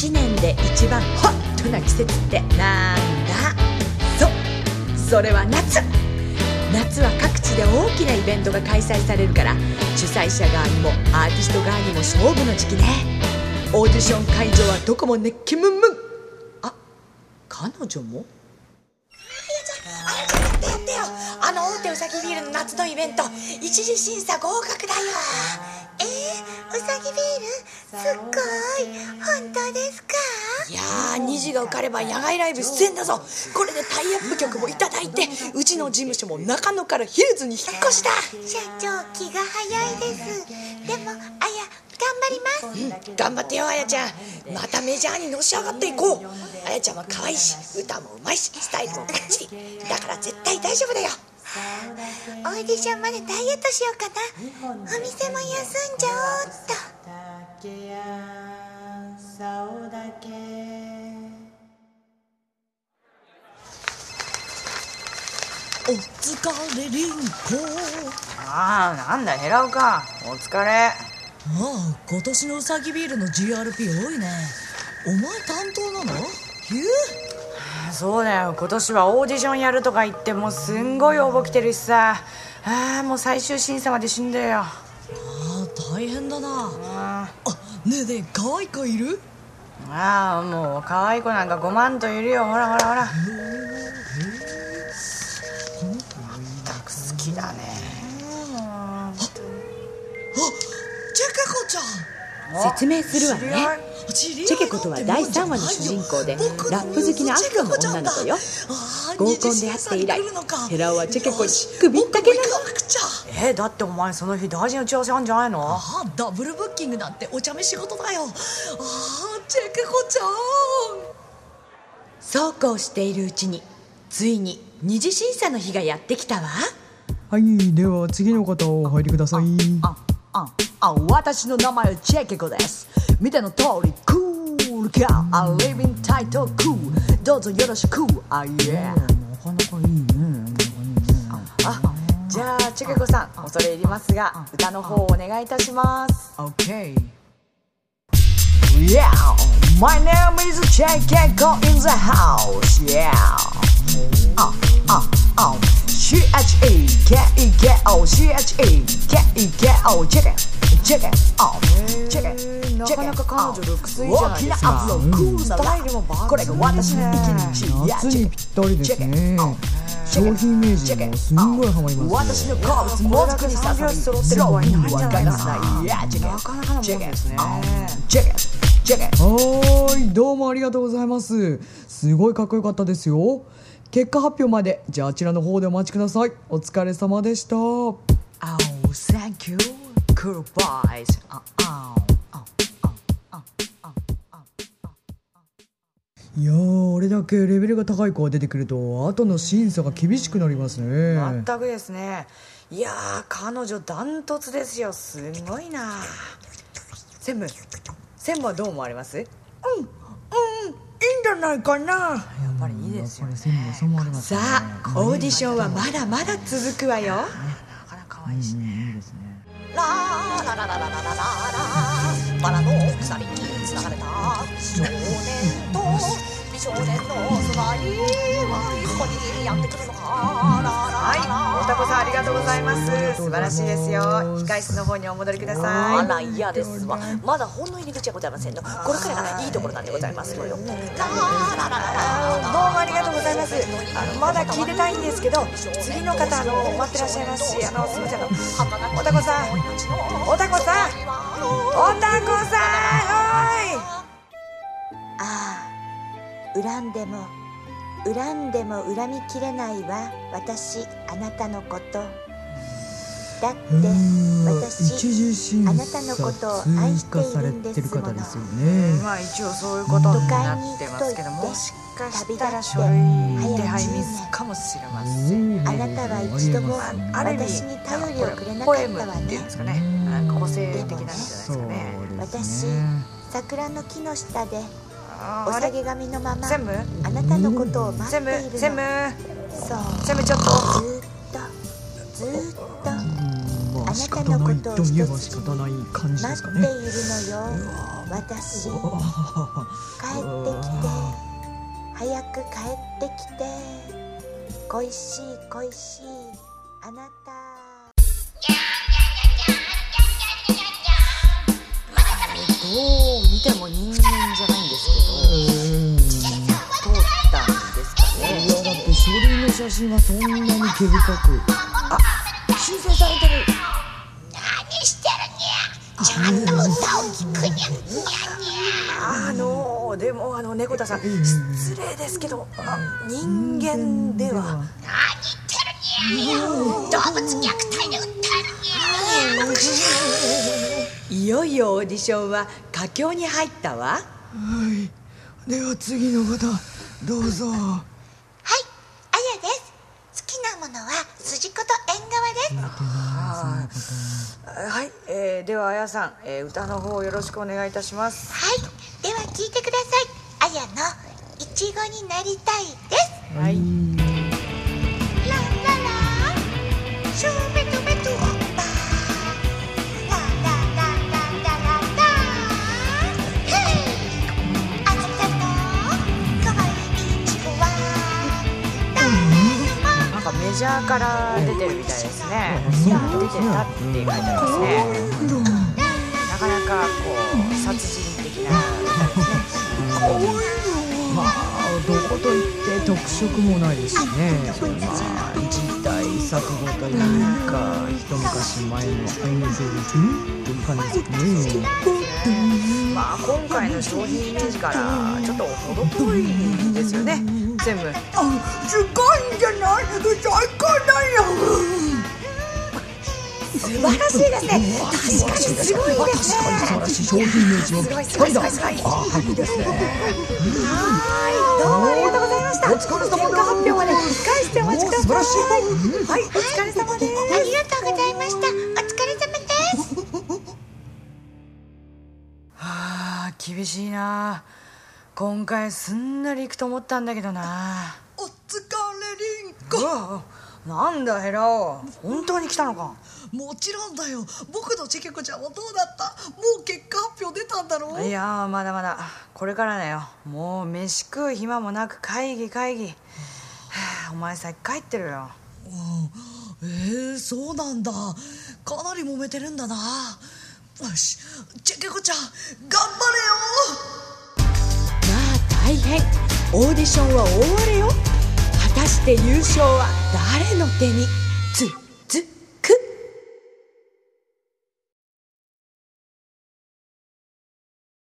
1年で一番ホットな季節ってなんだ？そう。それは夏。夏は各地で大きなイベントが開催されるから主催者側にもアーティスト側にも勝負の時期ね。オーディション会場はどこも熱気ムンムン。あ彼女も？あやちゃん。やってやってよ。あの大手うさぎビールの夏のイベント一次審査合格だよ。えー、うさぎビール？すっごい。本当ですか？いやー虹が受かれば野外ライブ出演だぞ。これでタイアップ曲もいただいてうちの事務所も中野からヒルズに引っ越しだ社長気が早いです。でもあや頑張ります。頑張ってよあやちゃん。またメジャーにのし上がっていこう。あやちゃんは可愛いし歌もうまいしスタイルもバッチリだから絶対大丈夫だよオーディションまでダイエットしようかな。お店も休んじゃおうっと。お疲れりんこああなんだヘラオかお疲れ。ああ今年のうさぎビールの GRP 多いね。お前担当なの？ひゅそうだよ。今年はオーディションやるとか言ってもうすんごい応募来てるしさ。ああもう最終審査まで死んだよ。ああ大変だな。ああねえねえ可愛い子いる？あもう可愛い子なんか5万といるよ。ほらほらほら説明するわね。チチェケコとは第3話の主人公でラップ好きなアフロの女の子よ。合コンで会って以来ヘラオはチェケコに首ったけなの。えだってお前その日大事な打ち合わせあんじゃないの？ああダブルブッキングなんてお茶目仕事だよ。ああチェケコちゃん。そうこうしているうちについに二次審査の日がやってきたわ。はい、では次の方お入りください。あ、あ、あ、私の名前はチェケコです。見ての通り、クールか、あ、リビンタイトクー。どうぞよろしく、あ、いえ。なかなかいいね。あじゃあチェケコさん恐れ入りますが歌の方をお願いいたしますオッケー。Yeah, my name is Chekeko in the house. Yeah. Uh, uh, uh. C H E K E E E Oh なかなか彼女ルックスいいじゃないですかスタイルもこれが私の一日夏にぴったりですね。商品名人もすんごいハマりますよ。私の好物もずくに揃ってる子はいないんじゃないかなな。いや、チェケなかなかのもんですねはーい、どうもありがとうございます。すごいかっこよかったですよ。結果発表まで、じゃああちらの方でお待ちください。お疲れ様でした。Oh, thank you, cool boys. Uh, oh, oh, oh, oh. いやー、あれだけレベルが高い子が出てくると、後の審査が厳しくなりますね。全くですねいやー彼女ダントツですよすごいな専務専務はどう思われます？やっいいんじゃないかな。ぱりいいですよねさあオーディションはまだまだ続くわよなかなか可愛いしねいいですね。ラララララララララバラの鎖につながれた少年と美少年のその愛はここにやってくるのかララララたこさんありがとうございます。素晴らしいですよ。控室の方にお戻りください。あら嫌ですわまだほんの入り口はございませんのこれからがいいところなんでございますのよどうもありがとうございます。あのまだ聞いてないんですけど、次の方あの待ってらっしゃいますし、あのすみませんあのおたこさん、おたこさん、おたこさん、はああ恨んでも恨んでも恨みきれないわ私あなたのことだって私あなたのことを愛しているんですてる方ですよい。ね。まあ一応そういうことになってますけど、もしかしたら書類手配ミスかもしれません。あなたは一度も私に頼りをくれなかったわねですかね。個性的なんじゃないですかね。ですね。桜の木の下でお下げ髪のまま専務あなたのことを待っ専ているの。務専務そう。専務ちょっと？ずーっとずーっと。あ仕なたのことを一つ方ない感じですかね。待っているのよ私。帰ってきて。早く帰ってきて。恋しい恋しい。あなた。どう見ても人間写真はそんなに毛深く修正されてる。あのでもあの猫田さん失礼ですけどあ人間では。いよいよオーディションは佳境に入ったわ。はい。では次の方どうぞはいあやです好きなものは筋子と縁側ですはい、えー、ではあやさん、えー、歌の方よろしくお願いいたします。はい。では聞いてください。あやのいちごになりたいです。はいジャーから出てるみたいですね。出てたって書いてありますねなかなかこう殺人的な歌ですね。まあどこといって特色もないですしね。まあ時代錯誤というか一昔前のアイドルという感じですかね。まあ今回の商品イメージからちょっと程遠いですよね全部。すごいんじゃない？最高だよ。素晴らしいですね。確かにすごいですね。素晴らしい商品イメージのぴったりだすごいすごいすごいあはいいですねどうもありがとうございました。お疲れ様です結果発表まで控えしてお待ちください素晴らしいはいお疲れ様です。ありがとうございました。お疲れ様です。はあ厳しいな今回すんなり行くと思ったんだけどな。お疲れりんこうわなんだヘラオ。本当に来たのか。もちろんだよ。僕のチケコちゃんはどうだった？もう結果発表出たんだろ？ういやーまだまだ。これからだよ。もう飯食う暇もなく会議会議。は あお前さっき帰ってるよ。えー、そうなんだ。かなり揉めてるんだな。よしチェケコちゃん頑張れよ。ま戦オーディションは大荒れよ。果たして優勝は誰の手に？